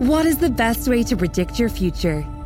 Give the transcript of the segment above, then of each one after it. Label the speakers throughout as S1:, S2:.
S1: What is the best way to predict your future?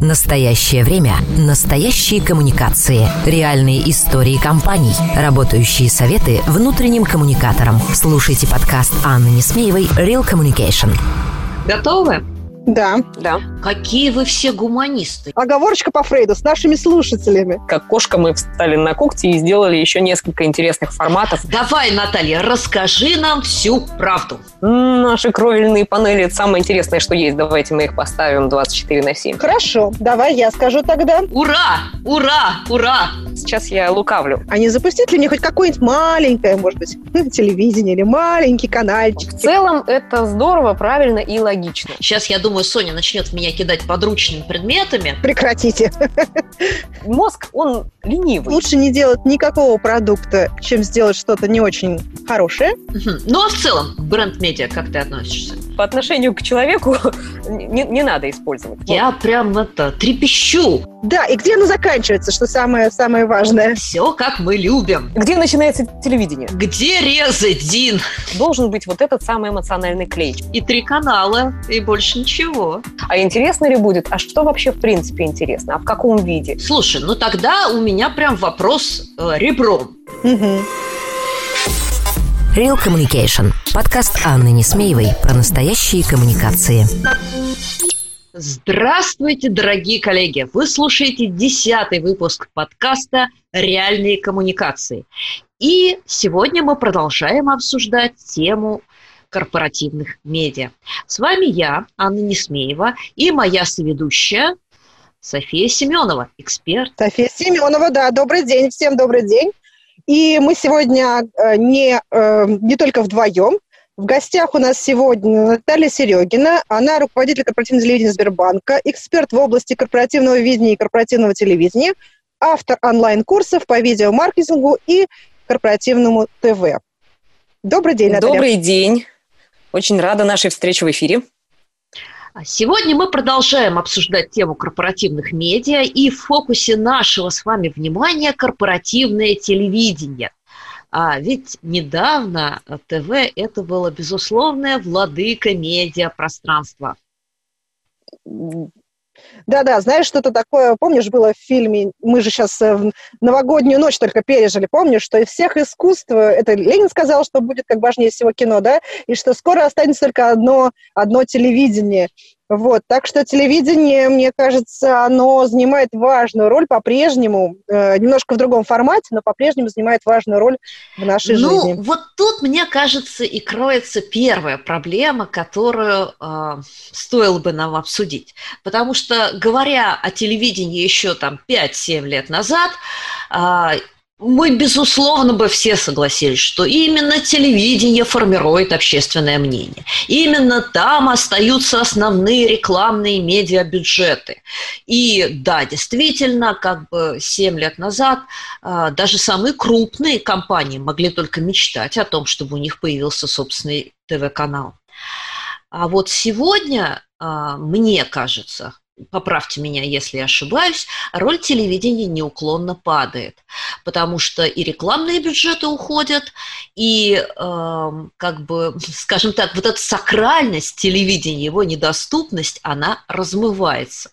S2: Настоящее время. Настоящие коммуникации. Реальные истории компаний. Работающие советы внутренним коммуникаторам. Слушайте подкаст Анны Несмеевой «Real Communication».
S3: Готовы?
S4: Да.
S5: Да.
S3: Какие вы все гуманисты.
S4: Оговорочка по Фрейду с нашими слушателями.
S5: Как кошка мы встали на когти и сделали еще несколько интересных форматов.
S3: Давай, Наталья, расскажи нам всю правду.
S5: Наши кровельные панели – это самое интересное, что есть. Давайте мы их поставим 24 на 7.
S4: Хорошо, давай я скажу тогда.
S3: Ура! Ура! Ура!
S5: Сейчас я лукавлю.
S4: А не запустить ли мне хоть какое-нибудь маленькое, может быть, телевидение или маленький канальчик?
S5: В целом это здорово, правильно и логично.
S3: Сейчас, я думаю, Соня начнет в меня кидать подручными предметами.
S4: Прекратите.
S5: Мозг, он ленивый.
S4: Лучше не делать никакого продукта, чем сделать что-то не очень хорошее.
S3: Ну, а в целом, бренд-медиа, как ты относишься?
S5: По отношению к человеку не, не надо использовать.
S3: Я прям это трепещу.
S4: Да, и где оно заканчивается, что самое, самое важное?
S3: Все, как мы любим.
S5: Где начинается телевидение?
S3: Где резать, Дин?
S5: Должен быть вот этот самый эмоциональный клей.
S3: И три канала, и больше ничего.
S5: А интересно ли будет? А что вообще в принципе интересно? А в каком виде?
S3: Слушай, ну тогда у меня прям вопрос э, ребром.
S4: Мгм.
S2: Real Communication. Подкаст Анны Несмеевой про настоящие коммуникации.
S3: Здравствуйте, дорогие коллеги! Вы слушаете десятый выпуск подкаста «Реальные коммуникации». И сегодня мы продолжаем обсуждать тему корпоративных медиа. С вами я, Анна Несмеева, и моя соведущая София Семенова, эксперт.
S4: София Семенова, да, добрый день, всем добрый день. И мы сегодня э, не, э, не только вдвоем. В гостях у нас сегодня Наталья Серегина. Она руководитель корпоративного телевидения Сбербанка, эксперт в области корпоративного видения и корпоративного телевидения, автор онлайн-курсов по видеомаркетингу и корпоративному ТВ. Добрый день, Наталья.
S5: Добрый день. Очень рада нашей встрече в эфире.
S3: А Сегодня мы продолжаем обсуждать тему корпоративных медиа и в фокусе нашего с вами внимания корпоративное телевидение. А ведь недавно ТВ это было безусловная владыка медиапространства.
S4: Да-да, знаешь, что-то такое, помнишь, было в фильме, мы же сейчас э, в новогоднюю ночь только пережили, помнишь, что из всех искусств, э, это Ленин сказал, что будет как важнее всего кино, да, и что скоро останется только одно, одно телевидение. Вот, так что телевидение, мне кажется, оно занимает важную роль по-прежнему, э, немножко в другом формате, но по-прежнему занимает важную роль в нашей
S3: ну,
S4: жизни.
S3: вот тут, мне кажется, и кроется первая проблема, которую э, стоило бы нам обсудить. Потому что, говоря о телевидении еще там 5-7 лет назад, э, мы, безусловно, бы все согласились, что именно телевидение формирует общественное мнение. Именно там остаются основные рекламные медиабюджеты. И да, действительно, как бы 7 лет назад а, даже самые крупные компании могли только мечтать о том, чтобы у них появился собственный ТВ-канал. А вот сегодня, а, мне кажется, поправьте меня, если ошибаюсь, роль телевидения неуклонно падает, потому что и рекламные бюджеты уходят, и, э, как бы, скажем так, вот эта сакральность телевидения, его недоступность, она размывается.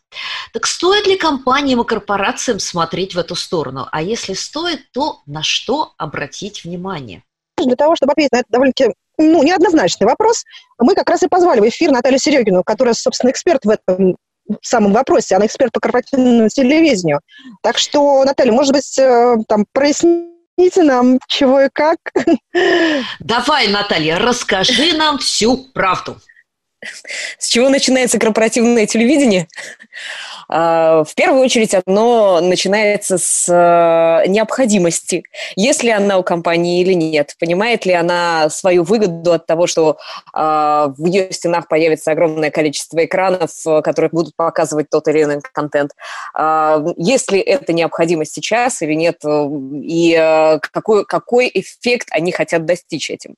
S3: Так стоит ли компаниям и корпорациям смотреть в эту сторону? А если стоит, то на что обратить внимание?
S4: Для того, чтобы ответить на этот довольно-таки ну, неоднозначный вопрос, мы как раз и позвали в эфир Наталью Серегину, которая, собственно, эксперт в этом в самом вопросе, она эксперт по корпоративному телевидению. Так что, Наталья, может быть, э, там проясните нам, чего и как.
S3: Давай, Наталья, расскажи нам всю правду.
S5: С чего начинается корпоративное телевидение? А, в первую очередь оно начинается с э, необходимости. Есть ли она у компании или нет? Понимает ли она свою выгоду от того, что а, в ее стенах появится огромное количество экранов, э, которые будут показывать тот или иной контент? А, есть ли это необходимость сейчас или нет? И э, какой, какой эффект они хотят достичь этим?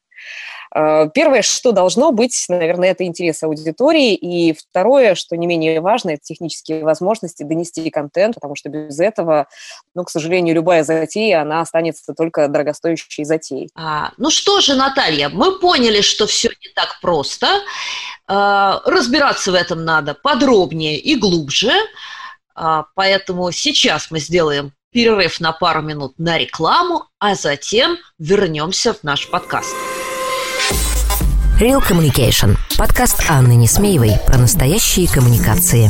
S5: Э, первое, что должно быть, наверное, это интерес аудитории, и второе, что не менее важно, это технические возможности донести контент, потому что без этого, ну, к сожалению, любая затея, она останется только дорогостоящей затеей.
S3: А, ну что же, Наталья, мы поняли, что все не так просто. А, разбираться в этом надо подробнее и глубже, а, поэтому сейчас мы сделаем перерыв на пару минут на рекламу, а затем вернемся в наш подкаст.
S2: Real Communication. Подкаст Анны Несмеевой про настоящие коммуникации.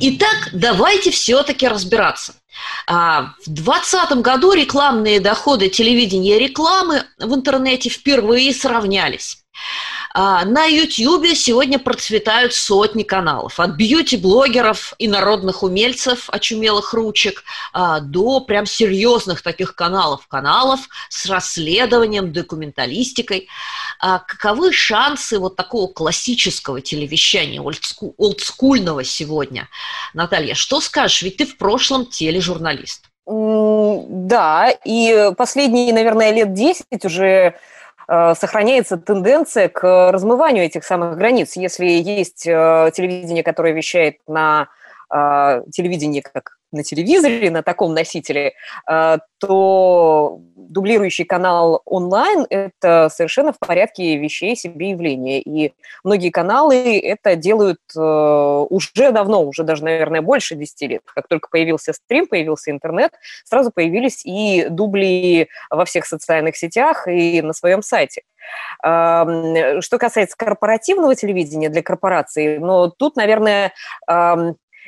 S3: Итак, давайте все-таки разбираться. А, в 2020 году рекламные доходы телевидения и рекламы в интернете впервые сравнялись. А, на YouTube сегодня процветают сотни каналов. От бьюти-блогеров и народных умельцев, очумелых ручек, а, до прям серьезных таких каналов. Каналов с расследованием, документалистикой. А каковы шансы вот такого классического телевещания, олдскульного сегодня? Наталья, что скажешь? Ведь ты в прошлом тележурналист.
S5: Да, и последние, наверное, лет 10 уже сохраняется тенденция к размыванию этих самых границ. Если есть э, телевидение, которое вещает на э, телевидении как на телевизоре, на таком носителе, то дублирующий канал онлайн – это совершенно в порядке вещей себе явления. И многие каналы это делают э, уже давно, уже даже, наверное, больше 10 лет. Как только появился стрим, появился интернет, сразу появились и дубли во всех социальных сетях и на своем сайте. Что касается корпоративного телевидения для корпораций, но тут, наверное,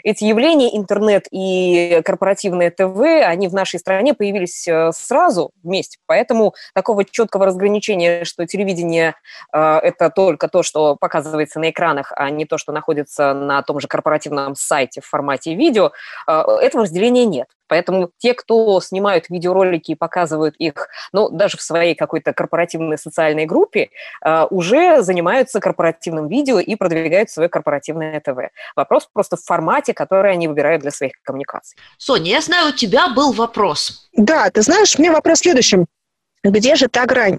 S5: эти явления, интернет и корпоративное ТВ, они в нашей стране появились э, сразу вместе. Поэтому такого четкого разграничения, что телевидение э, – это только то, что показывается на экранах, а не то, что находится на том же корпоративном сайте в формате видео, э, этого разделения нет. Поэтому те, кто снимают видеоролики и показывают их, ну, даже в своей какой-то корпоративной социальной группе, э, уже занимаются корпоративным видео и продвигают свое корпоративное ТВ. Вопрос просто в формате, который они выбирают для своих коммуникаций.
S3: Соня, я знаю, у тебя был вопрос.
S4: Да, ты знаешь, у меня вопрос в следующем. Где же та грань?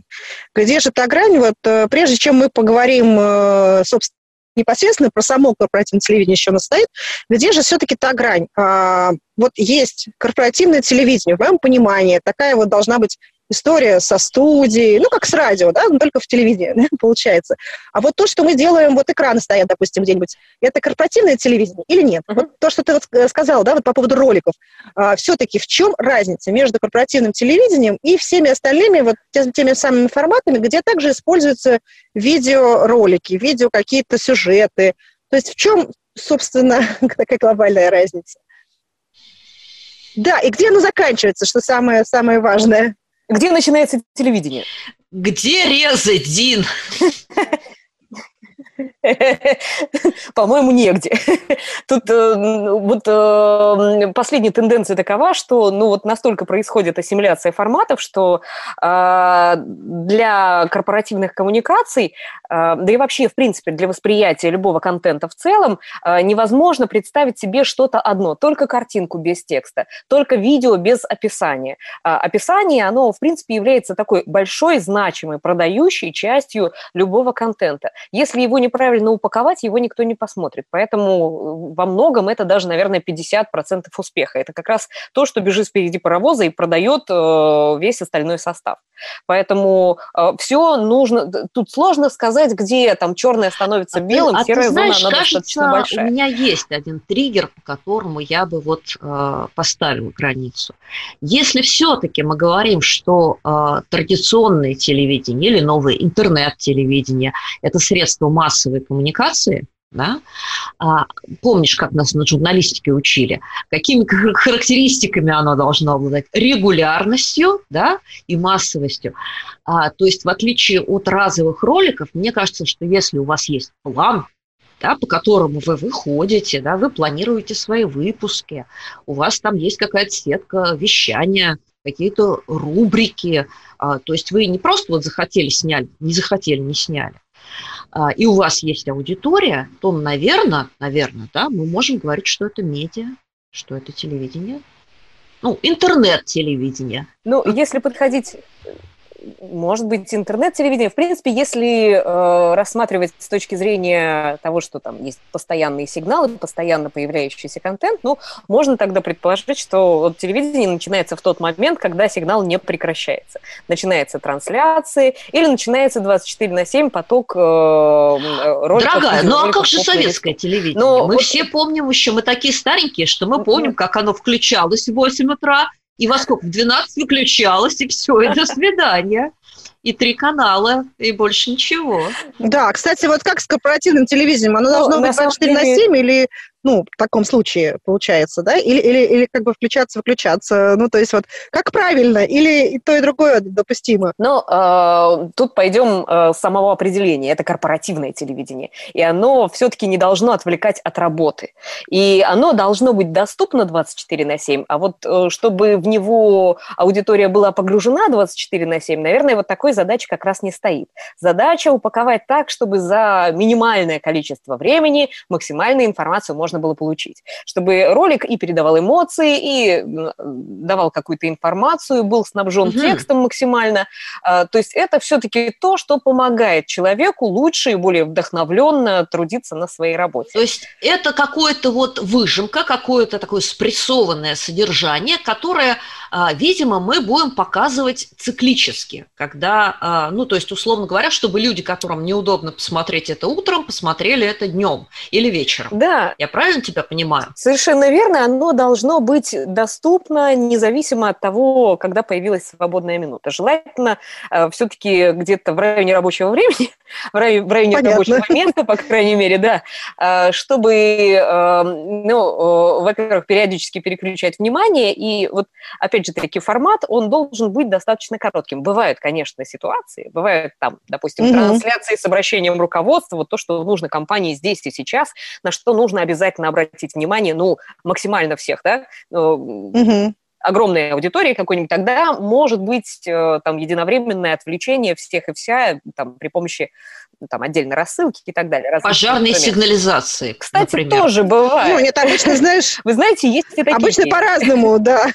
S4: Где же та грань? Вот э, прежде чем мы поговорим, э, собственно, непосредственно про само корпоративное телевидение еще настоит, где же все-таки та грань? А, вот есть корпоративное телевидение, в моем понимании, такая вот должна быть история со студией, ну, как с радио, да, но только в телевидении, да, получается. А вот то, что мы делаем, вот экраны стоят, допустим, где-нибудь, это корпоративное телевидение или нет? Uh-huh. Вот то, что ты вот сказал, да, вот по поводу роликов, а, все-таки в чем разница между корпоративным телевидением и всеми остальными вот теми, теми самыми форматами, где также используются видеоролики, видео какие-то сюжеты? То есть в чем, собственно, такая глобальная разница? Да, и где оно заканчивается, что самое, самое важное?
S5: Где начинается телевидение?
S3: Где резать, Дин?
S5: По-моему, негде. Тут э, вот э, последняя тенденция такова, что ну вот настолько происходит ассимиляция форматов, что э, для корпоративных коммуникаций, да и вообще, в принципе, для восприятия любого контента в целом невозможно представить себе что-то одно, только картинку без текста, только видео без описания. Описание, оно, в принципе, является такой большой, значимой, продающей частью любого контента. Если его неправильно неправильно упаковать, его никто не посмотрит. Поэтому во многом это даже, наверное, 50% успеха. Это как раз то, что бежит впереди паровоза и продает весь остальной состав. Поэтому все нужно... Тут сложно сказать, где там черное становится а белым,
S3: а
S5: серая
S3: ты знаешь,
S5: зона, она
S3: кажется,
S5: достаточно большая.
S3: у меня есть один триггер, по которому я бы вот э, поставила границу. Если все-таки мы говорим, что э, традиционное телевидение или новое интернет-телевидение – это средство массовой коммуникации, да? А, помнишь, как нас на журналистике учили? Какими характеристиками оно должно обладать? Регулярностью да, и массовостью. А, то есть, в отличие от разовых роликов, мне кажется, что если у вас есть план, да, по которому вы выходите, да, вы планируете свои выпуски, у вас там есть какая-то сетка вещания, какие-то рубрики, а, то есть вы не просто вот захотели сняли, не захотели не сняли, и у вас есть аудитория, то, наверное, наверное, да, мы можем говорить, что это медиа, что это телевидение, ну, интернет-телевидение.
S5: Ну, если подходить может быть, интернет-телевидение. В принципе, если э, рассматривать с точки зрения того, что там есть постоянные сигналы, постоянно появляющийся контент, ну, можно тогда предположить, что вот телевидение начинается в тот момент, когда сигнал не прекращается. Начинается трансляции или начинается 24 на 7 поток э, роликов.
S3: Дорогая, ну а как же советское телевидение? Но мы вот... все помним еще, мы такие старенькие, что мы помним, как оно включалось в 8 утра, и во сколько? В 12 выключалось, и все, и до свидания. И три канала, и больше ничего.
S4: Да, кстати, вот как с корпоративным телевидением? Оно ну, должно быть 24 на 7 или ну, в таком случае получается, да, или, или, или как бы включаться, выключаться, ну, то есть вот как правильно, или и то, и другое допустимо?
S5: Ну, э, тут пойдем э, самого определения, это корпоративное телевидение, и оно все-таки не должно отвлекать от работы, и оно должно быть доступно 24 на 7, а вот э, чтобы в него аудитория была погружена 24 на 7, наверное, вот такой задачи как раз не стоит. Задача упаковать так, чтобы за минимальное количество времени максимальную информацию можно можно было получить. Чтобы ролик и передавал эмоции, и давал какую-то информацию, был снабжен угу. текстом максимально. А, то есть это все-таки то, что помогает человеку лучше и более вдохновленно трудиться на своей работе.
S3: То есть это какое-то вот выжимка, какое-то такое спрессованное содержание, которое, а, видимо, мы будем показывать циклически, когда, а, ну, то есть, условно говоря, чтобы люди, которым неудобно посмотреть это утром, посмотрели это днем или вечером.
S5: Да.
S3: Я правильно тебя понимаю?
S5: Совершенно верно. Оно должно быть доступно независимо от того, когда появилась свободная минута. Желательно э, все-таки где-то в районе рабочего времени, в районе, в районе рабочего места, по крайней мере, да, э, чтобы, э, ну, э, во-первых, периодически переключать внимание. И вот, опять же, таки формат, он должен быть достаточно коротким. Бывают, конечно, ситуации, бывают там, допустим, mm-hmm. трансляции с обращением руководства, вот то, что нужно компании здесь и сейчас, на что нужно обязательно обязательно обратить внимание, ну, максимально всех, да, угу огромной аудитории какой-нибудь, тогда может быть э, там единовременное отвлечение всех и вся там, при помощи ну, там, отдельной рассылки и так далее.
S3: Пожарной сигнализации,
S5: Кстати,
S3: например.
S5: тоже бывает.
S4: Ну, нет, обычно, знаешь...
S5: Вы знаете, есть и такие.
S4: Обычно по-разному, да.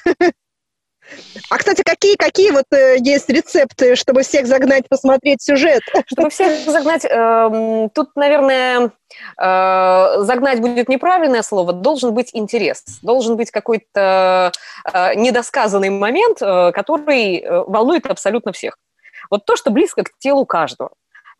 S4: А, кстати, какие, какие вот э, есть рецепты, чтобы всех загнать посмотреть сюжет?
S5: Чтобы всех загнать, э, тут, наверное, э, загнать будет неправильное слово, должен быть интерес, должен быть какой-то э, недосказанный момент, э, который э, волнует абсолютно всех. Вот то, что близко к телу каждого.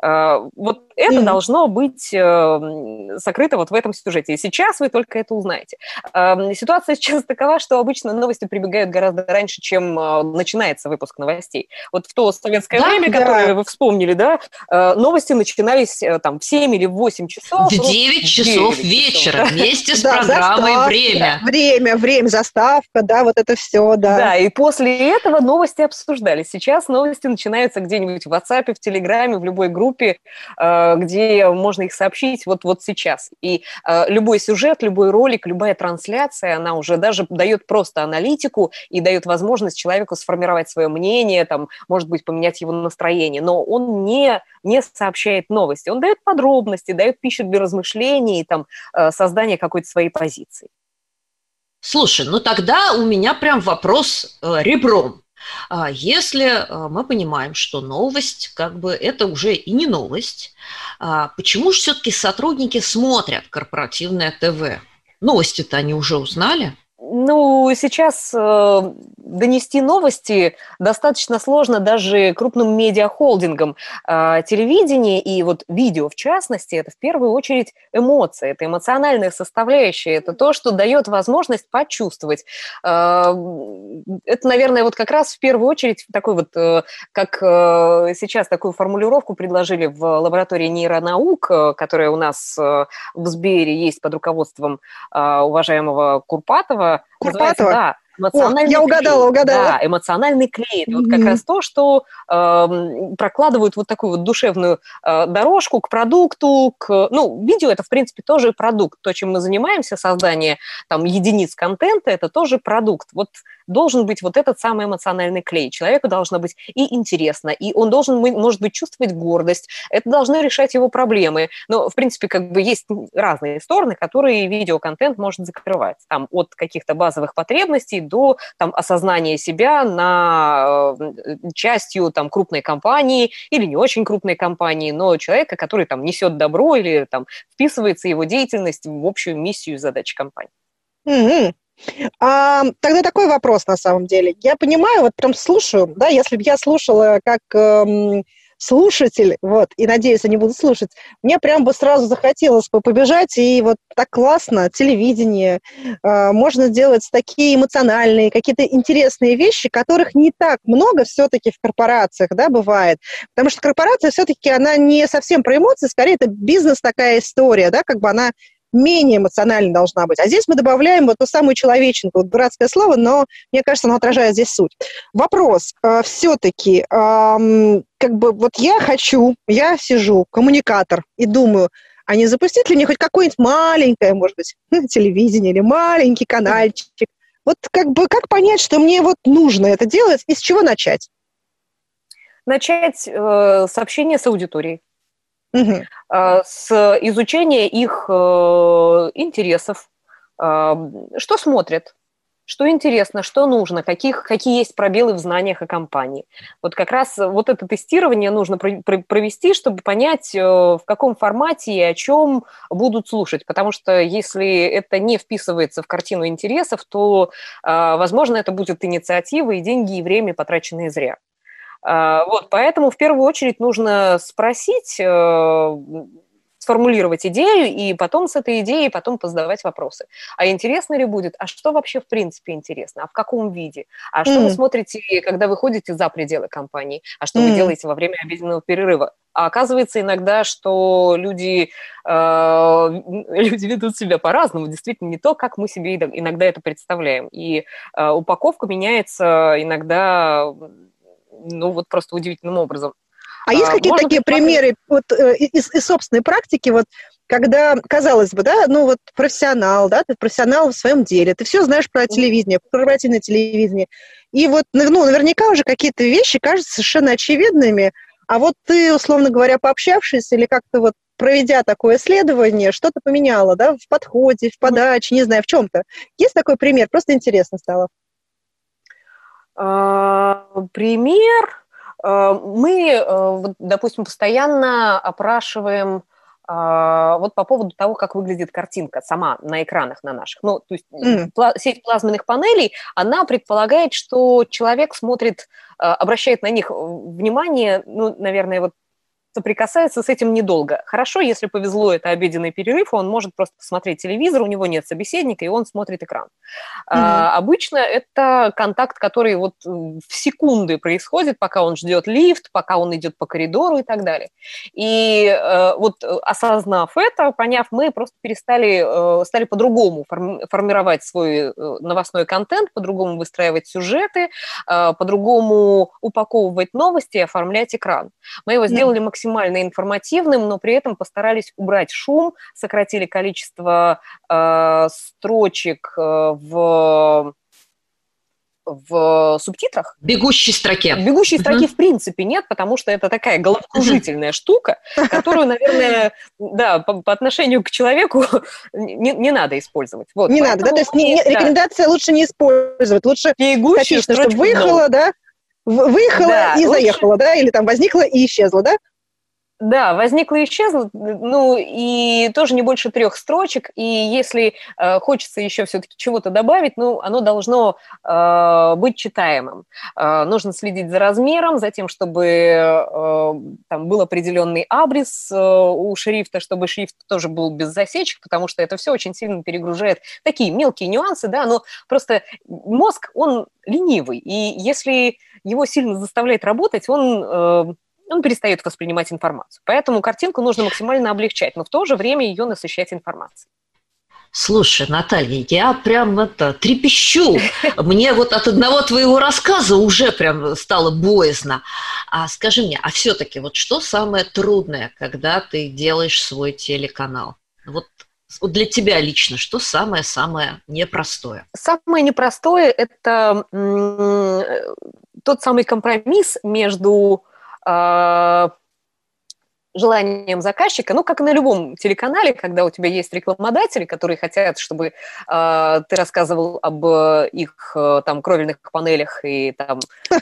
S5: Э, вот это mm-hmm. должно быть э, сокрыто вот в этом сюжете. И сейчас вы только это узнаете. Эм, ситуация сейчас такова, что обычно новости прибегают гораздо раньше, чем э, начинается выпуск новостей. Вот в то советское да, время, да. которое вы вспомнили, да, новости начинались там в 7 или в 8 часов.
S3: В 9 часов 9 вечера часов, вместе с программой «Время».
S4: Время, время, заставка, да, вот это все, да.
S5: Да, и после этого новости обсуждались. Сейчас новости начинаются где-нибудь в WhatsApp, в Телеграме, в любой группе, группе, э, где можно их сообщить вот, вот сейчас. И э, любой сюжет, любой ролик, любая трансляция, она уже даже дает просто аналитику и дает возможность человеку сформировать свое мнение, там, может быть, поменять его настроение, но он не, не сообщает новости, он дает подробности, дает пищу для размышлений, там, э, создания какой-то своей позиции.
S3: Слушай, ну тогда у меня прям вопрос э, ребром. А если мы понимаем, что новость, как бы это уже и не новость, почему же все-таки сотрудники смотрят корпоративное ТВ? Новости-то они уже узнали.
S5: Ну, сейчас э, донести новости достаточно сложно даже крупным медиахолдингам. Э, телевидение и вот видео, в частности, это в первую очередь эмоции, это эмоциональная составляющая, это то, что дает возможность почувствовать. Э, это, наверное, вот как раз в первую очередь такой вот, э, как э, сейчас такую формулировку предложили в лаборатории нейронаук, э, которая у нас э, в Сбере есть под руководством э, уважаемого Курпатова,
S4: Курпатова?
S5: Да, эмоциональный О,
S4: я угадала,
S5: клей.
S4: угадала.
S5: Да, эмоциональный клей. Это mm-hmm. вот как раз то, что э, прокладывают вот такую вот душевную э, дорожку к продукту, к... Ну, видео – это, в принципе, тоже продукт. То, чем мы занимаемся, создание там единиц контента – это тоже продукт. Вот должен быть вот этот самый эмоциональный клей. Человеку должно быть и интересно, и он должен, может быть, чувствовать гордость. Это должно решать его проблемы. Но, в принципе, как бы есть разные стороны, которые видеоконтент может закрывать. Там от каких-то базовых потребностей до там, осознания себя на э, частью там, крупной компании или не очень крупной компании, но человека, который там несет добро или там вписывается его деятельность в общую миссию и задачи компании.
S4: Mm-hmm. А, тогда такой вопрос на самом деле. Я понимаю, вот прям слушаю, да, если бы я слушала как эм, слушатель, вот, и надеюсь, они будут слушать, мне прям бы сразу захотелось бы побежать, и вот так классно, телевидение, э, можно делать такие эмоциональные, какие-то интересные вещи, которых не так много все-таки в корпорациях, да, бывает. Потому что корпорация все-таки, она не совсем про эмоции, скорее это бизнес такая история, да, как бы она менее эмоциональной должна быть. А здесь мы добавляем вот ту самую человеченку, вот дурацкое слово, но мне кажется, оно отражает здесь суть. Вопрос. Э, все-таки, э, как бы вот я хочу, я сижу, коммуникатор, и думаю, а не запустить ли мне хоть какое-нибудь маленькое, может быть, телевидение или маленький канальчик? Вот как бы как понять, что мне вот нужно это делать и с чего начать?
S5: Начать э, сообщение с аудиторией угу. с изучения их э, интересов, э, что смотрят, что интересно, что нужно, каких, какие есть пробелы в знаниях о компании. Вот как раз вот это тестирование нужно провести, чтобы понять, в каком формате и о чем будут слушать. Потому что если это не вписывается в картину интересов, то, возможно, это будет инициатива и деньги, и время, потраченные зря. А, вот, поэтому в первую очередь нужно спросить, э, сформулировать идею и потом с этой идеей потом позадавать вопросы. А интересно ли будет? А что вообще в принципе интересно? А в каком виде? А что mm. вы смотрите, когда вы ходите за пределы компании? А что mm. вы делаете во время обеденного перерыва? А оказывается иногда, что люди, э, люди ведут себя по-разному, действительно не то, как мы себе иногда это представляем. И э, упаковка меняется иногда ну вот просто удивительным образом.
S4: А есть какие-то такие примеры вот, э, из, из собственной практики, вот, когда, казалось бы, да, ну вот профессионал, да, ты профессионал в своем деле, ты все знаешь про телевидение, про корпоративное телевидение, и вот, ну, наверняка уже какие-то вещи кажутся совершенно очевидными, а вот ты, условно говоря, пообщавшись или как-то вот проведя такое исследование, что-то поменяло, да, в подходе, в подаче, не знаю, в чем-то. Есть такой пример? Просто интересно стало.
S5: А, пример. А, мы, э, допустим, постоянно опрашиваем а, вот по поводу того, как выглядит картинка сама на экранах на наших. Ну, то есть mm. сеть плазменных панелей, она предполагает, что человек смотрит, обращает на них внимание, ну, наверное, вот соприкасается с этим недолго. Хорошо, если повезло, это обеденный перерыв, он может просто посмотреть телевизор, у него нет собеседника, и он смотрит экран. Mm-hmm. А, обычно это контакт, который вот в секунды происходит, пока он ждет лифт, пока он идет по коридору и так далее. И э, вот осознав это, поняв, мы просто перестали, э, стали по-другому форми- формировать свой э, новостной контент, по-другому выстраивать сюжеты, э, по-другому упаковывать новости и оформлять экран. Мы его сделали максимально максимально информативным, но при этом постарались убрать шум, сократили количество э, строчек э, в в субтитрах.
S3: Бегущей строке.
S5: Бегущей строке uh-huh. в принципе нет, потому что это такая головокружительная uh-huh. штука, которую, наверное, да, по, по отношению к человеку не, не надо использовать.
S4: Вот, не надо, да? То есть не, не, рекомендация лучше не использовать, лучше статично, чтобы выехала, да, выехала да, и лучше... заехала, да, или там возникла и исчезла, да?
S5: Да, возникло и исчезло, ну и тоже не больше трех строчек, и если э, хочется еще все-таки чего-то добавить, ну оно должно э, быть читаемым. Э, нужно следить за размером, за тем, чтобы э, там был определенный абрис э, у шрифта, чтобы шрифт тоже был без засечек, потому что это все очень сильно перегружает такие мелкие нюансы, да, но просто мозг, он ленивый, и если его сильно заставляет работать, он... Э, он перестает воспринимать информацию. Поэтому картинку нужно максимально облегчать, но в то же время ее насыщать информацией.
S3: Слушай, Наталья, я прям это трепещу. Мне вот от одного твоего рассказа уже прям стало боязно. А скажи мне, а все-таки вот что самое трудное, когда ты делаешь свой телеканал? Вот для тебя лично, что самое-самое непростое?
S5: Самое непростое – это тот самый компромисс между а, желанием заказчика, ну, как и на любом телеканале, когда у тебя есть рекламодатели, которые хотят, чтобы э, ты рассказывал об э, их э, там кровельных панелях и там...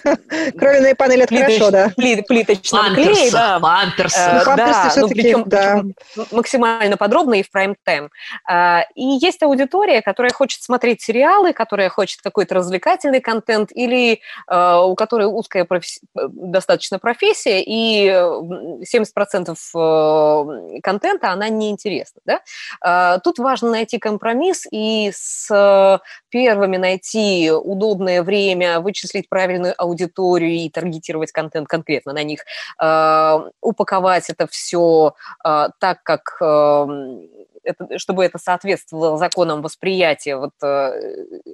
S4: Кровельные панели – это хорошо, да.
S5: Плиточном клее, да.
S3: Памперсы.
S5: Э, да, ну, причем, максимально подробно и в прайм-тайм. Э, и есть аудитория, которая хочет смотреть сериалы, которая хочет какой-то развлекательный контент или э, у которой узкая достаточно профессия, и 70% процентов э, контента, она неинтересна. Да? А, тут важно найти компромисс и с первыми найти удобное время, вычислить правильную аудиторию и таргетировать контент конкретно на них, а, упаковать это все а, так, как эм, это, чтобы это соответствовало законам восприятия вот э,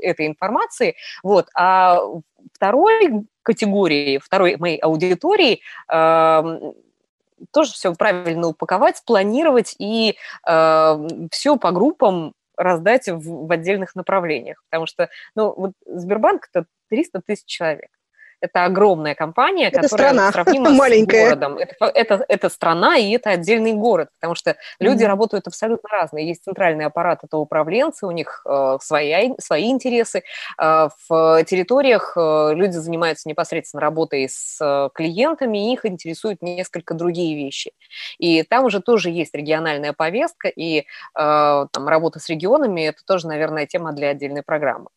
S5: этой информации. Вот. А второй категории, второй моей аудитории эм, тоже все правильно упаковать, спланировать и э, все по группам раздать в, в отдельных направлениях. Потому что, ну, вот Сбербанк – это 300 тысяч человек. Это огромная компания, это которая страна. сравнима
S4: Маленькая.
S5: с городом. Это, это, это страна и это отдельный город, потому что люди mm-hmm. работают абсолютно разные. Есть центральный аппарат, это управленцы, у них э, свои, свои интересы. Э, в территориях э, люди занимаются непосредственно работой с э, клиентами, их интересуют несколько другие вещи. И там уже тоже есть региональная повестка, и э, там, работа с регионами – это тоже, наверное, тема для отдельной программы.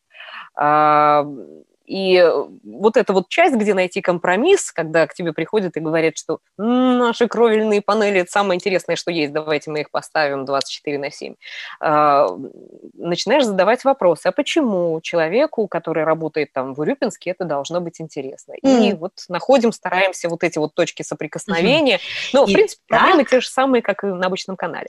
S5: И вот эта вот часть, где найти компромисс, когда к тебе приходят и говорят, что наши кровельные панели – это самое интересное, что есть, давайте мы их поставим 24 на 7. А, начинаешь задавать вопросы, а почему человеку, который работает там в Урюпинске, это должно быть интересно? Mm. И вот находим, стараемся вот эти вот точки соприкосновения. Mm-hmm. Но, в и принципе, так... проблемы те же самые, как и на обычном канале.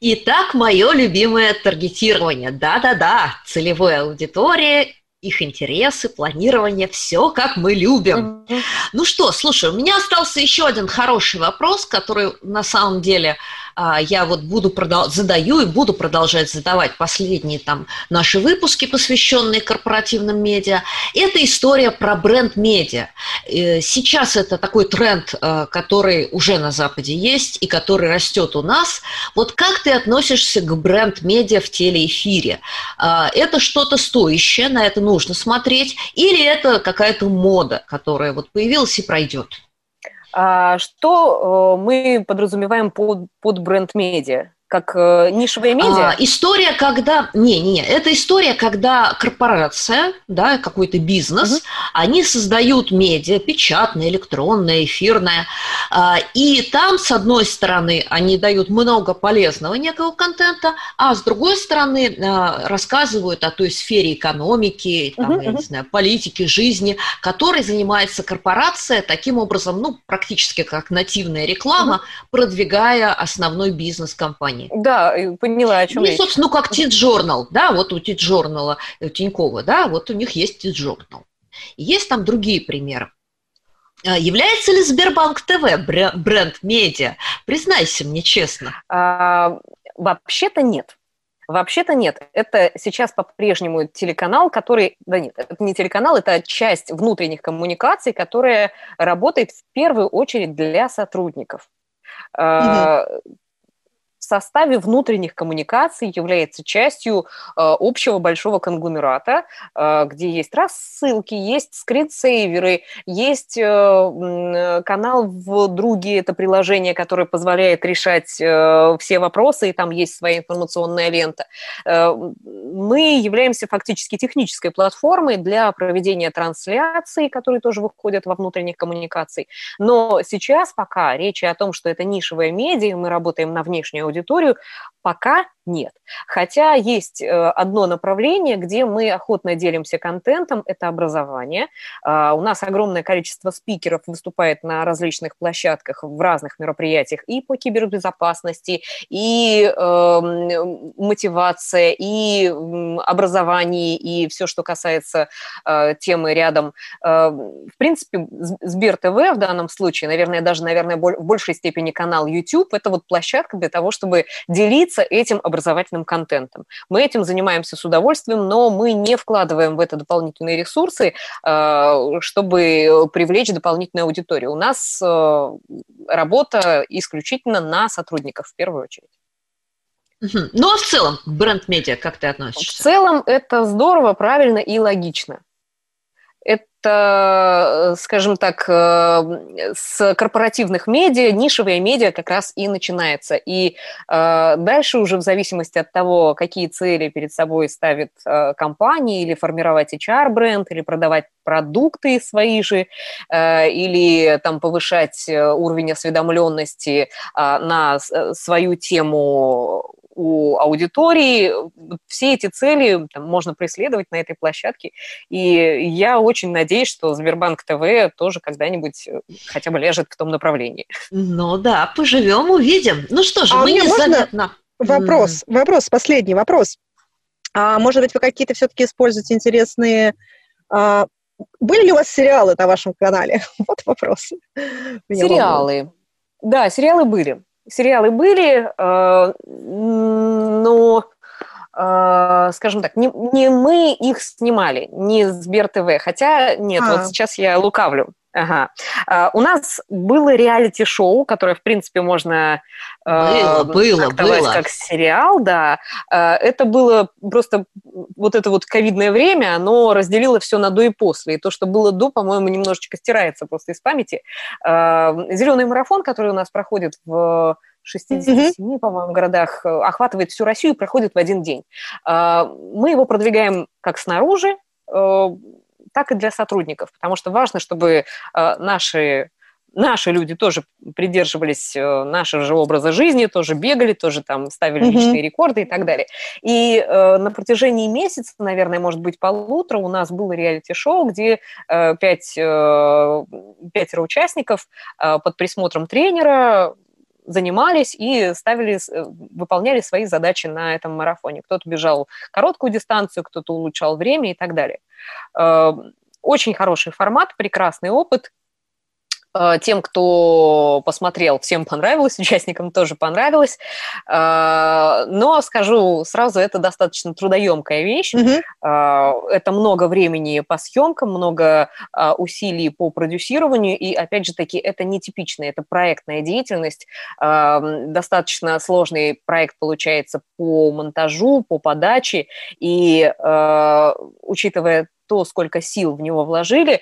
S3: Итак, мое любимое таргетирование. Да-да-да, целевая аудитория их интересы, планирование, все как мы любим. Mm-hmm. Ну что, слушай, у меня остался еще один хороший вопрос, который на самом деле я вот буду продол- задаю и буду продолжать задавать последние там наши выпуски, посвященные корпоративным медиа. Это история про бренд-медиа. Э, сейчас это такой тренд, э, который уже на Западе есть и который растет у нас. Вот как ты относишься к бренд-медиа в телеэфире? А, это что-то стоящее, на это нужно смотреть, или это какая-то мода, которая вот появилась и пройдет?
S5: А что э, мы подразумеваем под, под бренд-медиа? Как э, нишевые медиа?
S3: А, история, когда... Не, не, не. Это история, когда корпорация, да, какой-то бизнес, угу. они создают медиа, печатное, электронное, эфирное, а, и там, с одной стороны, они дают много полезного некого контента, а с другой стороны, а, рассказывают о той сфере экономики, там, угу, я угу. не знаю, политики, жизни, которой занимается корпорация, таким образом, ну, практически как нативная реклама, угу. продвигая основной бизнес компании компании.
S5: Да, поняла, о чем
S3: ну, собственно, ну, как Тит-журнал, да, вот у Тит-журнала э, Тинькова, да, вот у них есть Тит-журнал. Есть там другие примеры. А, является ли Сбербанк ТВ бренд-медиа? Признайся мне честно.
S5: А, вообще-то нет. Вообще-то нет. Это сейчас по-прежнему телеканал, который... Да нет, это не телеканал, это часть внутренних коммуникаций, которая работает в первую очередь для сотрудников. Угу в составе внутренних коммуникаций является частью э, общего большого конгломерата, э, где есть рассылки, есть скринсейверы, есть э, канал в Друге, это приложение, которое позволяет решать все вопросы, и там есть своя информационная лента. Мы являемся фактически технической платформой для проведения трансляций, которые тоже выходят во внутренних коммуникаций. Но сейчас пока речи о том, что это нишевая медиа, мы работаем на внешнюю аудиторию, пока нет. Хотя есть э, одно направление, где мы охотно делимся контентом, это образование. А, у нас огромное количество спикеров выступает на различных площадках в разных мероприятиях и по кибербезопасности, и э, мотивация, и образование, и все, что касается э, темы рядом. Э, в принципе, Сбер ТВ в данном случае, наверное, даже, наверное, в большей степени канал YouTube, это вот площадка для того, чтобы делиться этим образованием образовательным контентом. Мы этим занимаемся с удовольствием, но мы не вкладываем в это дополнительные ресурсы, э, чтобы привлечь дополнительную аудиторию. У нас э, работа исключительно на сотрудников в первую очередь.
S3: Ну а в целом, бренд-медиа, как ты относишься?
S5: В целом это здорово, правильно и логично это, э, скажем так, э, с корпоративных медиа, нишевые медиа как раз и начинается. И э, дальше уже в зависимости от того, какие цели перед собой ставит компания, или формировать HR-бренд, или продавать продукты свои же, или там повышать уровень осведомленности на свою тему у аудитории. Все эти цели там, можно преследовать на этой площадке. И я очень надеюсь, что Сбербанк ТВ тоже когда-нибудь э, хотя бы ляжет в том направлении.
S3: Ну да, поживем, увидим. Ну что же,
S4: а
S3: мы
S4: мне
S3: незаметно...
S4: Вопрос, вопрос, последний вопрос. А, может быть, вы какие-то все-таки используете интересные... А, были ли у вас сериалы на вашем канале? Вот вопрос.
S5: Сериалы. Да, сериалы были сериалы были, э, но, э, скажем так, не, не мы их снимали, не Сбер ТВ, хотя нет, а. вот сейчас я лукавлю. Ага. Uh, у нас было реалити-шоу, которое, в принципе, можно
S3: было, uh, было, было.
S5: как сериал, да. Uh, это было просто вот это вот ковидное время, оно разделило все на до и после. И то, что было до, по-моему, немножечко стирается просто из памяти. Зеленый марафон, который у нас проходит в 67, mm-hmm. по-моему, городах, охватывает всю Россию и проходит в один день. Мы его продвигаем как снаружи, так и для сотрудников, потому что важно, чтобы э, наши наши люди тоже придерживались э, нашего же образа жизни, тоже бегали, тоже там ставили mm-hmm. личные рекорды и так далее. И э, на протяжении месяца, наверное, может быть, полутора у нас было реалити-шоу, где э, пять, э, пятеро участников э, под присмотром тренера занимались и ставили, э, выполняли свои задачи на этом марафоне. Кто-то бежал короткую дистанцию, кто-то улучшал время и так далее. Э, очень хороший формат, прекрасный опыт, тем, кто посмотрел, всем понравилось, участникам тоже понравилось. Э, но скажу сразу, это достаточно трудоемкая вещь. Mm-hmm. Это много времени по съемкам, много усилий по продюсированию. И опять же таки, это нетипичная, это проектная деятельность. Достаточно сложный проект получается по монтажу, по подаче. И учитывая то, сколько сил в него вложили,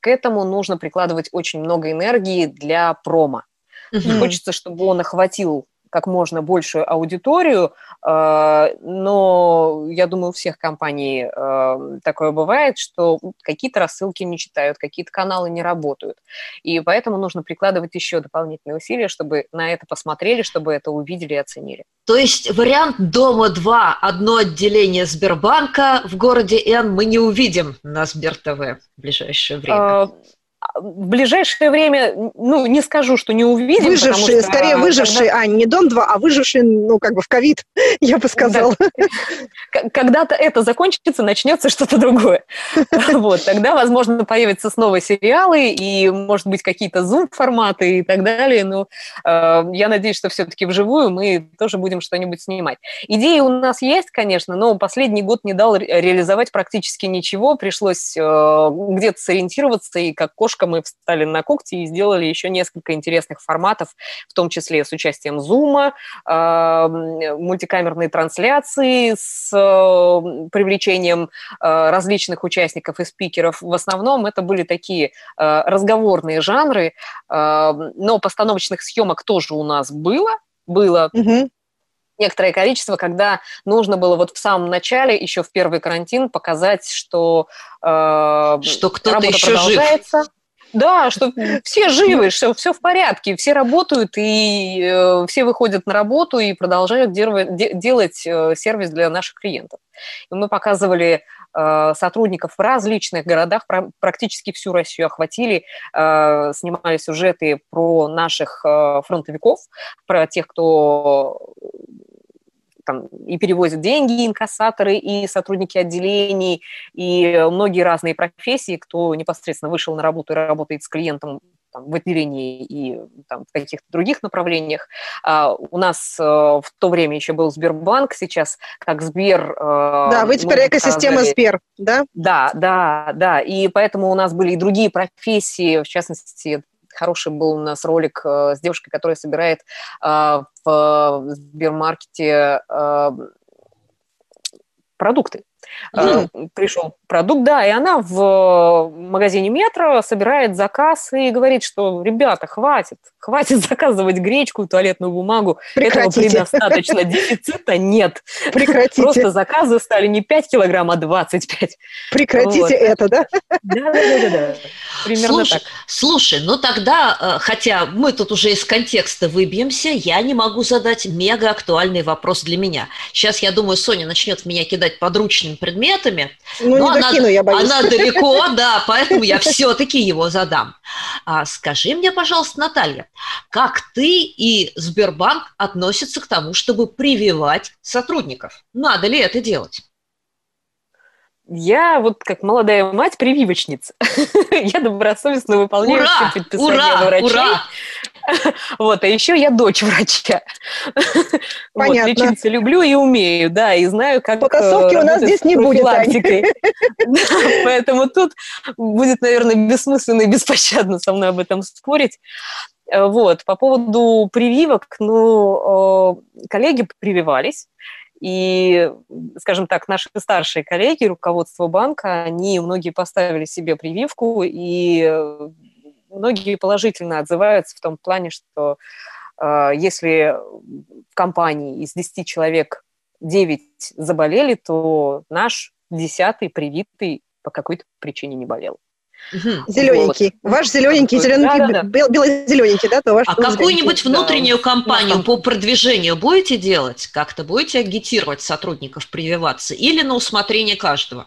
S5: к этому нужно прикладывать очень много энергии для промо. Угу. Хочется, чтобы он охватил как можно большую аудиторию, э, но я думаю, у всех компаний э, такое бывает, что какие-то рассылки не читают, какие-то каналы не работают. И поэтому нужно прикладывать еще дополнительные усилия, чтобы на это посмотрели, чтобы это увидели и оценили.
S3: То есть вариант Дома-2, одно отделение Сбербанка в городе Н мы не увидим на Сбер ТВ в ближайшее время.
S5: В ближайшее время, ну, не скажу, что не увидим.
S4: Выжившие, что, скорее выжившие, когда... а не Дом-2, а выжившие, ну, как бы в ковид, я бы сказала.
S5: Да. Когда-то это закончится, начнется что-то другое. Вот, тогда, возможно, появятся снова сериалы и, может быть, какие-то зум-форматы и так далее. Но э, я надеюсь, что все-таки вживую мы тоже будем что-нибудь снимать. Идеи у нас есть, конечно, но последний год не дал реализовать практически ничего. Пришлось э, где-то сориентироваться и как кошка немножко мы встали на когти и сделали еще несколько интересных форматов, в том числе с участием Zoom, мультикамерные трансляции с привлечением различных участников и спикеров. В основном это были такие разговорные жанры, но постановочных съемок тоже у нас было, было. Угу некоторое количество, когда нужно было вот в самом начале, еще в первый карантин, показать, что,
S3: э, что кто-то еще продолжается. Жив.
S5: Да, что все живы, что все в порядке, все работают и э, все выходят на работу и продолжают делать, делать э, сервис для наших клиентов. И мы показывали э, сотрудников в различных городах, про, практически всю Россию охватили, э, снимали сюжеты про наших э, фронтовиков, про тех, кто там и перевозят деньги, и инкассаторы, и сотрудники отделений, и многие разные профессии, кто непосредственно вышел на работу и работает с клиентом там, в отделении и там, в каких-то других направлениях. А, у нас а, в то время еще был Сбербанк, сейчас как Сбер...
S4: А, да, вы теперь экосистема сказали, Сбер, да?
S5: Да, да, да. И поэтому у нас были и другие профессии, в частности, Хороший был у нас ролик э, с девушкой, которая собирает э, в Сбермаркете э, продукты. Mm. Пришел продукт, да, и она в магазине метро собирает заказ и говорит, что, ребята, хватит, хватит заказывать гречку, туалетную бумагу, Прекратите. этого предостаточно, дефицита нет. Прекратите. Просто заказы стали не 5 килограмм, а 25.
S4: Прекратите вот. это, да?
S5: Да, да, да, да. Примерно
S3: слушай, так. Слушай, ну тогда, э, хотя мы тут уже из контекста выбьемся, я не могу задать мега актуальный вопрос для меня. Сейчас, я думаю, Соня начнет в меня кидать подручными предметами.
S4: Ну, но не она, докину, я боюсь.
S3: Она далеко, да, поэтому я все-таки его задам. А, скажи мне, пожалуйста, Наталья, как ты и Сбербанк относятся к тому, чтобы прививать сотрудников? Надо ли это делать?
S5: Я вот как молодая мать прививочница. я добросовестно выполняю
S3: ура, все предписания ура, врачей. Ура!
S5: Вот, а еще я дочь врача.
S4: Понятно. Вот,
S5: лечиться люблю и умею, да, и знаю, как
S4: Потасовки у нас здесь не будет,
S5: Поэтому тут будет, наверное, бессмысленно и беспощадно со мной об этом спорить. Э, вот, по поводу прививок, ну, э, коллеги прививались, и, скажем так, наши старшие коллеги, руководство банка, они многие поставили себе прививку, и э, многие положительно отзываются в том плане, что э, если в компании из 10 человек 9 заболели, то наш десятый привитый по какой-то причине не болел.
S4: Зелененький. Вот. Ваш зелененький, зелененький, да, да, да. бело-зелененький, да, то ваш.
S3: А какую-нибудь внутреннюю да. кампанию по продвижению будете делать? Как-то будете агитировать сотрудников прививаться или на усмотрение каждого?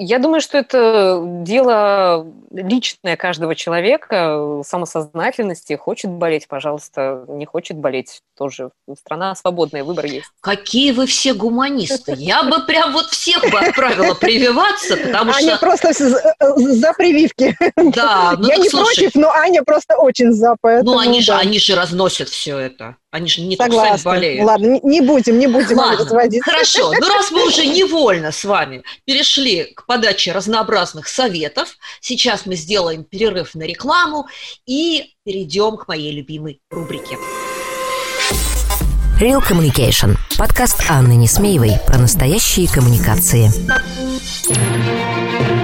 S5: Я думаю, что это дело личное каждого человека, самосознательности. Хочет болеть, пожалуйста, не хочет болеть, тоже страна свободная, выбор есть.
S3: Какие вы все гуманисты! Я бы прям вот всех бы отправила прививаться, потому что...
S4: Аня просто за прививки.
S3: Да,
S4: ну Я не против, но Аня просто очень за, поэтому...
S3: Ну, они же, они же разносят все это. Они же не Согласна. только болеют.
S4: Ладно, не будем, не будем Ладно, разводить.
S3: Хорошо, ну раз мы уже невольно с вами перешли к подаче разнообразных советов, сейчас мы сделаем перерыв на рекламу и перейдем к моей любимой рубрике.
S2: Real Communication. Подкаст Анны Несмеевой про настоящие коммуникации.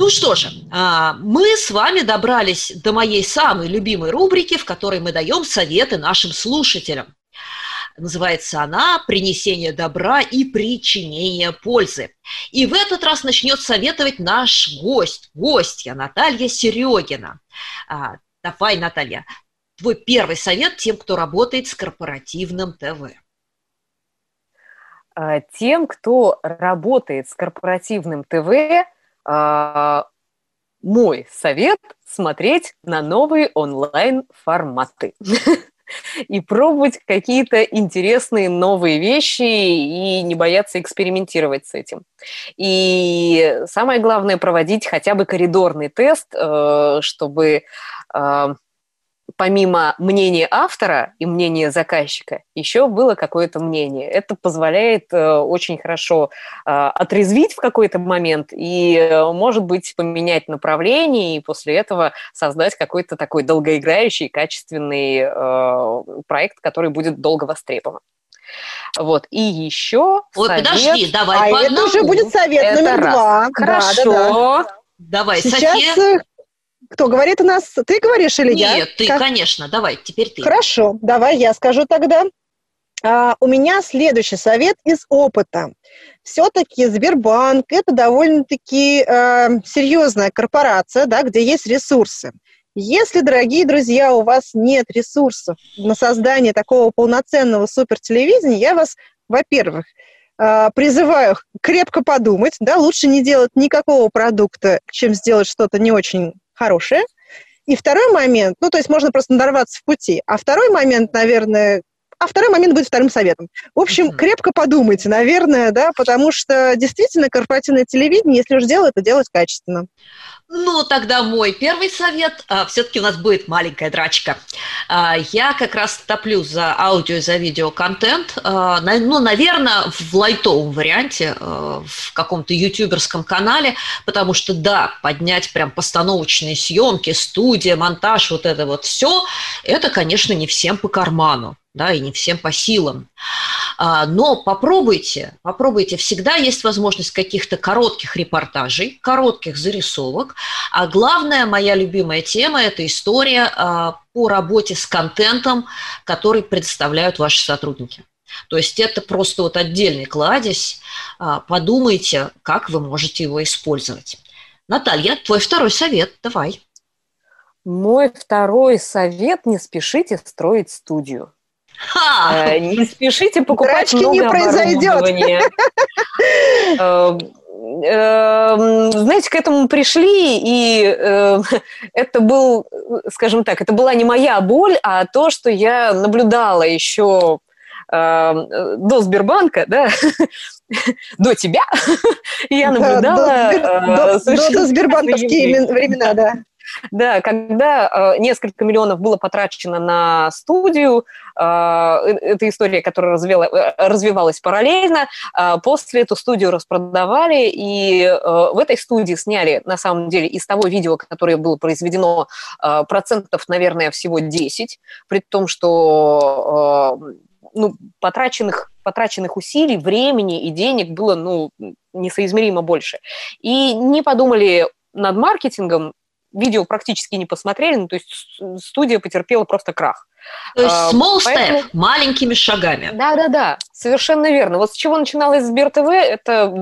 S3: Ну что же, а, мы с вами добрались до моей самой любимой рубрики, в которой мы даем советы нашим слушателям. Называется она «Принесение добра и причинение пользы». И в этот раз начнет советовать наш гость, гостья Наталья Серегина. А, давай, Наталья, твой первый совет тем, кто работает с корпоративным ТВ.
S5: А, тем, кто работает с корпоративным ТВ, мой совет – смотреть на новые онлайн-форматы. и пробовать какие-то интересные новые вещи и не бояться экспериментировать с этим. И самое главное проводить хотя бы коридорный тест, э, чтобы э, помимо мнения автора и мнения заказчика, еще было какое-то мнение. Это позволяет э, очень хорошо э, отрезвить в какой-то момент и, э, может быть, поменять направление и после этого создать какой-то такой долгоиграющий, качественный э, проект, который будет долго востребован. Вот. И еще
S3: Ой,
S5: совет...
S3: подожди, давай
S4: а
S3: по
S4: это
S3: одному.
S4: уже будет совет
S5: Это
S4: номер
S5: раз.
S4: два.
S5: Хорошо.
S4: Да, да, да.
S3: Давай,
S4: Сейчас
S3: София.
S4: Кто говорит у нас? Ты говоришь или я?
S3: Нет, ты,
S4: Как-
S3: конечно, давай, теперь ты.
S4: Хорошо, давай я скажу тогда. А, у меня следующий совет из опыта. Все-таки Сбербанк – это довольно-таки э, серьезная корпорация, да, где есть ресурсы. Если, дорогие друзья, у вас нет ресурсов на создание такого полноценного супертелевидения, я вас, во-первых, э, призываю крепко подумать, да, лучше не делать никакого продукта, чем сделать что-то не очень хорошее. И второй момент, ну, то есть можно просто надорваться в пути. А второй момент, наверное, а второй момент будет вторым советом. В общем,
S3: Мгм.
S4: крепко подумайте, наверное, да, потому что действительно корпоративное телевидение, если уж делать, то делать качественно.
S3: Ну, тогда мой первый совет. все-таки у нас будет маленькая драчка. А, я как раз топлю за аудио и за видеоконтент. А, на- ну, наверное, в лайтовом варианте, а, в каком-то ютуберском канале, потому что, да, поднять прям постановочные съемки, студия, монтаж, вот это вот все, это, конечно, не всем по карману да, и не всем по силам. А, Но попробуйте, попробуйте. Всегда есть возможность каких-то коротких репортажей, коротких зарисовок. А главная моя любимая тема – это история а, по работе с контентом, который предоставляют ваши сотрудники. То есть это просто вот отдельный кладезь. А, Подумайте, как вы можете его использовать. Наталья, твой второй совет, давай.
S5: Мой второй совет – не спешите строить студию.
S3: Ха!
S5: Э, Не спешите покупать
S4: Драчки не
S5: много
S4: произойдет.
S5: оборудования. Э, э, Знаете, к этому пришли, и э, это был, скажем так, это была не моя боль, а то, что я наблюдала еще э, до Сбербанка, да, до тебя, я
S4: Да,
S5: наблюдала
S4: до, сбербанковские времена, да.
S5: Да, когда э, несколько миллионов было потрачено на студию, э, э, это история, которая развела, э, развивалась параллельно, э, после эту студию распродавали, и э, в этой студии сняли, на самом деле, из того видео, которое было произведено, э, процентов, наверное, всего 10, при том, что э, ну, потраченных, потраченных усилий, времени и денег было ну, несоизмеримо больше. И не подумали над маркетингом, видео практически не посмотрели, ну, то есть студия потерпела просто крах.
S3: То есть
S5: А,
S3: small
S5: поэтому-
S3: step, маленькими шагами.
S5: Да-да-да, совершенно верно. Вот с чего начиналось Сбер ТВ, это,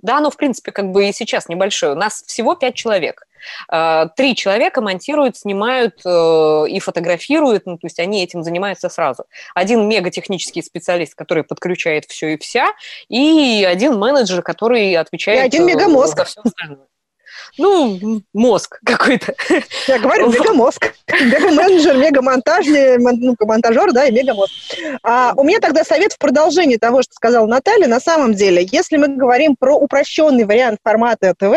S5: да, оно, в принципе, как бы и сейчас небольшое. У нас всего пять человек. А, Три человека монтируют, снимают э, и фотографируют, ну, то есть они этим занимаются сразу. Один мегатехнический специалист, который подключает все и вся, и один менеджер, который отвечает...
S4: И один
S5: э,
S4: мегамозг.
S5: за всё остальное. Ну, мозг какой-то.
S4: Я говорю, мегамозг. Мега-менеджер, мега-монтажный, мон- ну, монтажер, да, и мегамозг. А, у меня тогда совет в продолжении того, что сказала Наталья. На самом деле, если мы говорим про упрощенный вариант формата ТВ,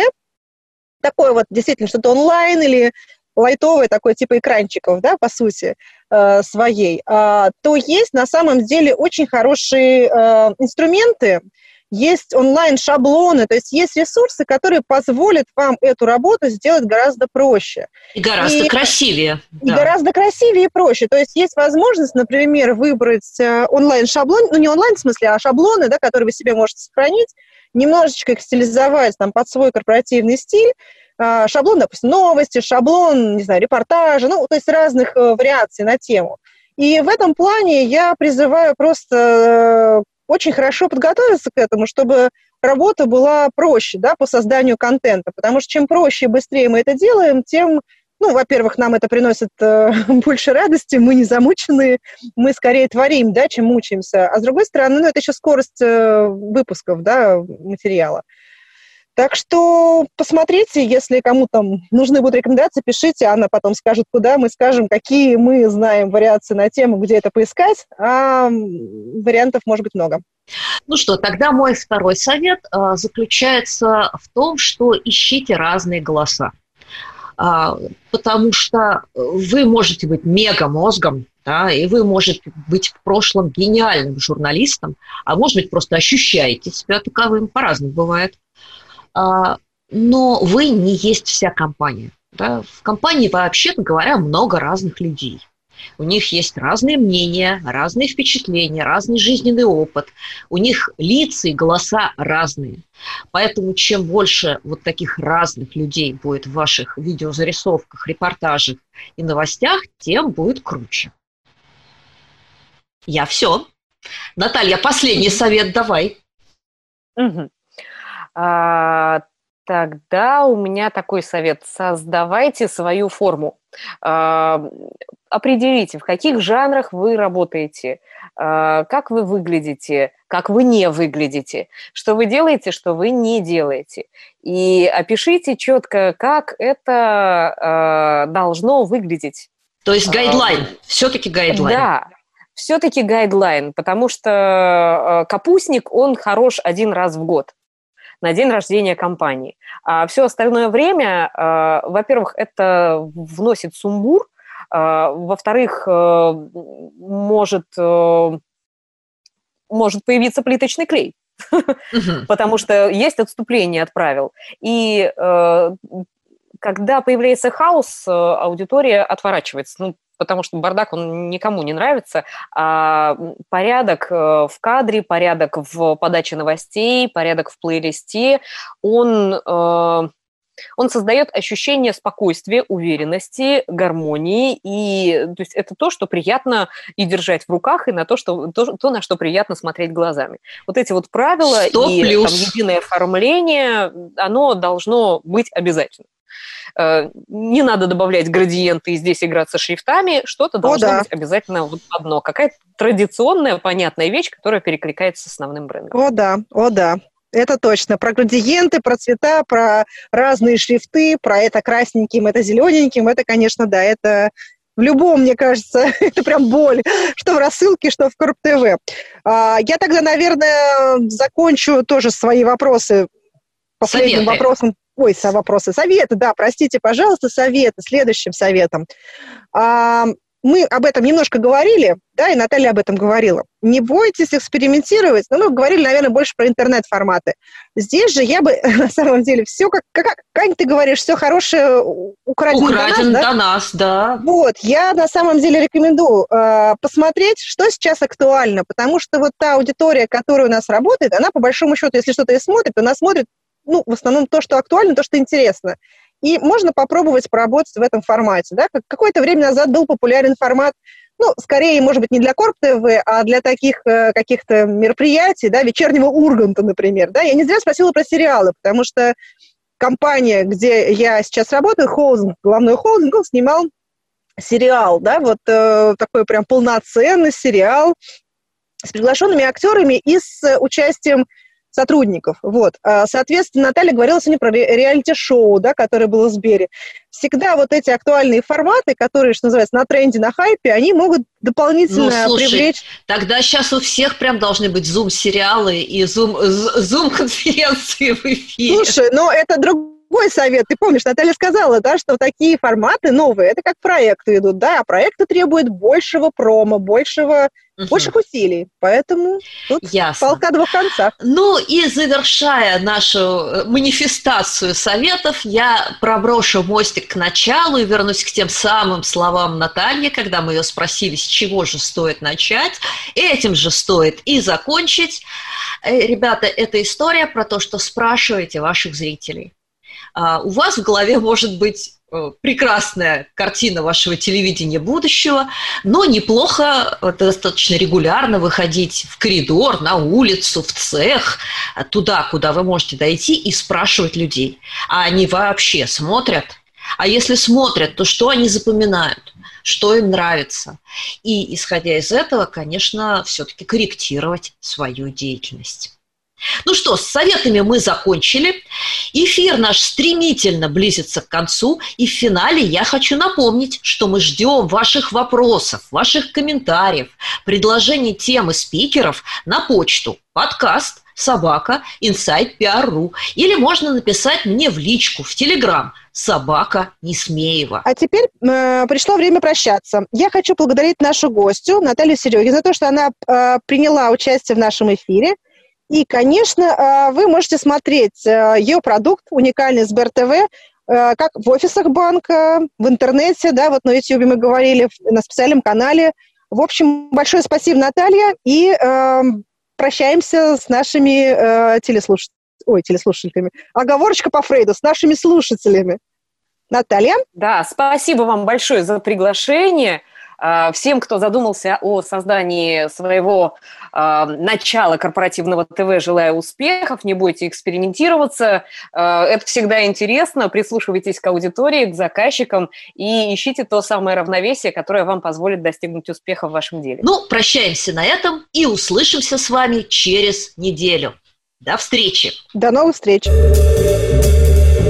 S4: такой вот действительно что-то онлайн или лайтовый такой типа экранчиков, да, по сути, э, своей, а, то есть на самом деле очень хорошие э, инструменты, есть онлайн-шаблоны, то есть есть ресурсы, которые позволят вам эту работу сделать гораздо проще.
S3: И гораздо
S4: И-
S3: красивее.
S4: И
S3: да.
S4: гораздо красивее и проще. То есть есть возможность, например, выбрать э, онлайн-шаблон, ну не онлайн в смысле, а шаблоны, да, которые вы себе можете сохранить, немножечко их стилизовать там, под свой корпоративный стиль, А, шаблон, допустим, новости, шаблон, не знаю, репортажа, ну, то есть разных э, вариаций на тему. И в этом плане я призываю просто э, очень хорошо подготовиться к этому, чтобы работа была проще, да, по созданию контента, потому что чем проще и быстрее мы это делаем, тем ну, во-первых, нам это приносит э, больше радости, мы не замучены, мы скорее творим, да, чем мучаемся. А с другой стороны, ну, это еще скорость э, выпусков, да, материала. Так что посмотрите, если кому там нужны будут рекомендации, пишите, Анна потом скажет, куда мы скажем, какие мы знаем вариации на тему, где это поискать, а вариантов может быть много.
S3: Ну что, тогда мой второй совет а, заключается в том, что ищите разные голоса. А, потому что вы можете быть мегамозгом, да, и вы можете быть в прошлом гениальным журналистом, а может быть просто ощущаете себя таковым, по-разному бывает. А, но вы не есть вся компания. Да? В компании, вообще-то говоря, много разных людей. У них есть разные мнения, разные впечатления, разный жизненный опыт. У них лица и голоса разные. Поэтому чем больше вот таких разных людей будет в ваших видеозарисовках, репортажах и новостях, тем будет круче. Я все. Наталья, последний совет давай.
S5: Угу. А, тогда у меня такой совет. Создавайте свою форму. А, определите, в каких жанрах вы работаете, а, как вы выглядите, как вы не выглядите, что вы делаете, что вы не делаете. И опишите четко, как это должно выглядеть.
S3: То есть гайдлайн, все-таки гайдлайн.
S5: Да, все-таки гайдлайн, потому что капустник, он хорош один раз в год на день рождения компании. А все остальное время, э, во-первых, это вносит сумбур, э, во-вторых, э, может, может появиться плиточный клей, потому что есть отступление от правил. И когда появляется хаос, аудитория отворачивается. Ну, потому что бардак, он никому не нравится. А порядок э, в кадре, порядок в подаче новостей, порядок в плейлисте, он э, он создает ощущение спокойствия, уверенности, гармонии, и то есть это то, что приятно и держать в руках, и на то, что, то, то на что приятно смотреть глазами. Вот эти вот правила и там, единое оформление, оно должно быть обязательно. Э, не надо добавлять градиенты и здесь играться шрифтами, что-то должно О, да. быть обязательно вот одно. Какая-то традиционная, понятная вещь, которая перекликается с основным брендом.
S4: О да, о да. Это точно. Про градиенты, про цвета, про разные шрифты, про это красненьким, это зелененьким. Это, конечно, да, это в любом, мне кажется, это прям боль, что в рассылке, что в Корп ТВ. А, я тогда, наверное, закончу тоже свои вопросы последним Советы. вопросом ой, со вопросы советы, да, простите, пожалуйста, советы, следующим советом. А, мы об этом немножко говорили, да, и Наталья об этом говорила. Не бойтесь экспериментировать, но мы говорили, наверное, больше про интернет-форматы. Здесь же я бы, на самом деле, все, как, как Кань, ты говоришь, все хорошее украдено,
S3: украдено до, нас, да? до нас, да.
S4: Вот, я на самом деле рекомендую э, посмотреть, что сейчас актуально, потому что вот та аудитория, которая у нас работает, она, по большому счету, если что-то и смотрит, она смотрит ну, в основном то, что актуально, то, что интересно. И можно попробовать поработать в этом формате. Да? Какое-то время назад был популярен формат, ну, скорее, может быть, не для Корп ТВ, а для таких э, каких-то мероприятий, да, вечернего Урганта, например. Да? Я не зря спросила про сериалы, потому что компания, где я сейчас работаю, холдинг, главной холдинг, он снимал сериал, да, вот э, такой прям полноценный сериал с приглашенными актерами и с участием сотрудников. Вот. А, соответственно, Наталья говорила сегодня про ре- реалити-шоу, да, которое было в Сбере. Всегда вот эти актуальные форматы, которые, что называется, на тренде, на хайпе, они могут дополнительно ну, слушай, привлечь...
S3: тогда сейчас у всех прям должны быть зум-сериалы и зум-конференции в эфире.
S4: Слушай, но это друг другой совет. Ты помнишь, Наталья сказала, да, что такие форматы новые, это как проекты идут, да, а проекты требуют большего промо, большего. Больших усилий. Поэтому тут Ясно. полка двух концах.
S3: Ну и завершая нашу э, манифестацию советов, я проброшу мостик к началу и вернусь к тем самым словам Натальи, когда мы ее спросили, с чего же стоит начать. Этим же стоит и закончить. Э, ребята, это история про то, что спрашиваете ваших зрителей. А, у вас в голове может быть прекрасная картина вашего телевидения будущего, но неплохо э, достаточно регулярно выходить в коридор, на улицу, в цех, э, туда, куда вы можете дойти и спрашивать людей. А они вообще смотрят? А если смотрят, то что они запоминают? Что им нравится? И, исходя из этого, конечно, все-таки корректировать свою деятельность. Ну что, с советами мы закончили. Эфир наш стремительно близится к концу. И в финале я хочу напомнить, что мы ждем ваших вопросов, ваших комментариев, предложений темы спикеров на почту подкаст собака inside.pr.ru или можно написать мне в личку в Телеграм собака Несмеева.
S4: А теперь э, пришло время прощаться. Я хочу благодарить нашу гостью Наталью Серегину за то, что она э, приняла участие в нашем эфире. И, конечно, э, вы можете смотреть э, ее продукт, уникальный Сбер ТВ, э, как в офисах банка, в интернете, да, вот на YouTube мы говорили, на специальном канале. В общем, большое спасибо, Наталья, и э, прощаемся с нашими э, телеслушателями. Ой, телеслушателями. Оговорочка по Фрейду, с нашими слушателями. Наталья?
S5: Да, спасибо вам большое за приглашение. А, всем, кто задумался о создании своего э, начала корпоративного ТВ, желаю успехов, не бойтесь экспериментироваться. Э, это всегда интересно. Прислушивайтесь к аудитории, к заказчикам и ищите то самое равновесие, которое вам позволит достигнуть успеха в вашем деле.
S3: Ну, прощаемся на этом и услышимся с вами через неделю. До встречи.
S4: До новых встреч.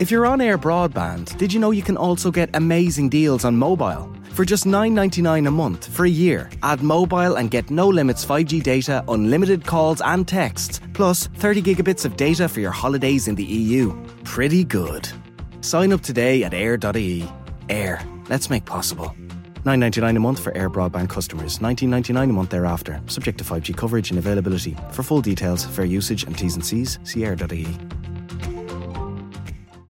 S6: If you're on air broadband, did you know you can also get amazing deals on mobile? For just $9.99 a month for a year, add mobile and get no limits 5G data, unlimited calls and texts, plus 30 gigabits of data for your holidays in the EU. Pretty good. Sign up today at air.ie. Air, let's make possible. $9.99 a month for air broadband customers, $19.99 a month thereafter, subject to 5G coverage and availability. For full details, fair usage and T's and C's, see air.ie.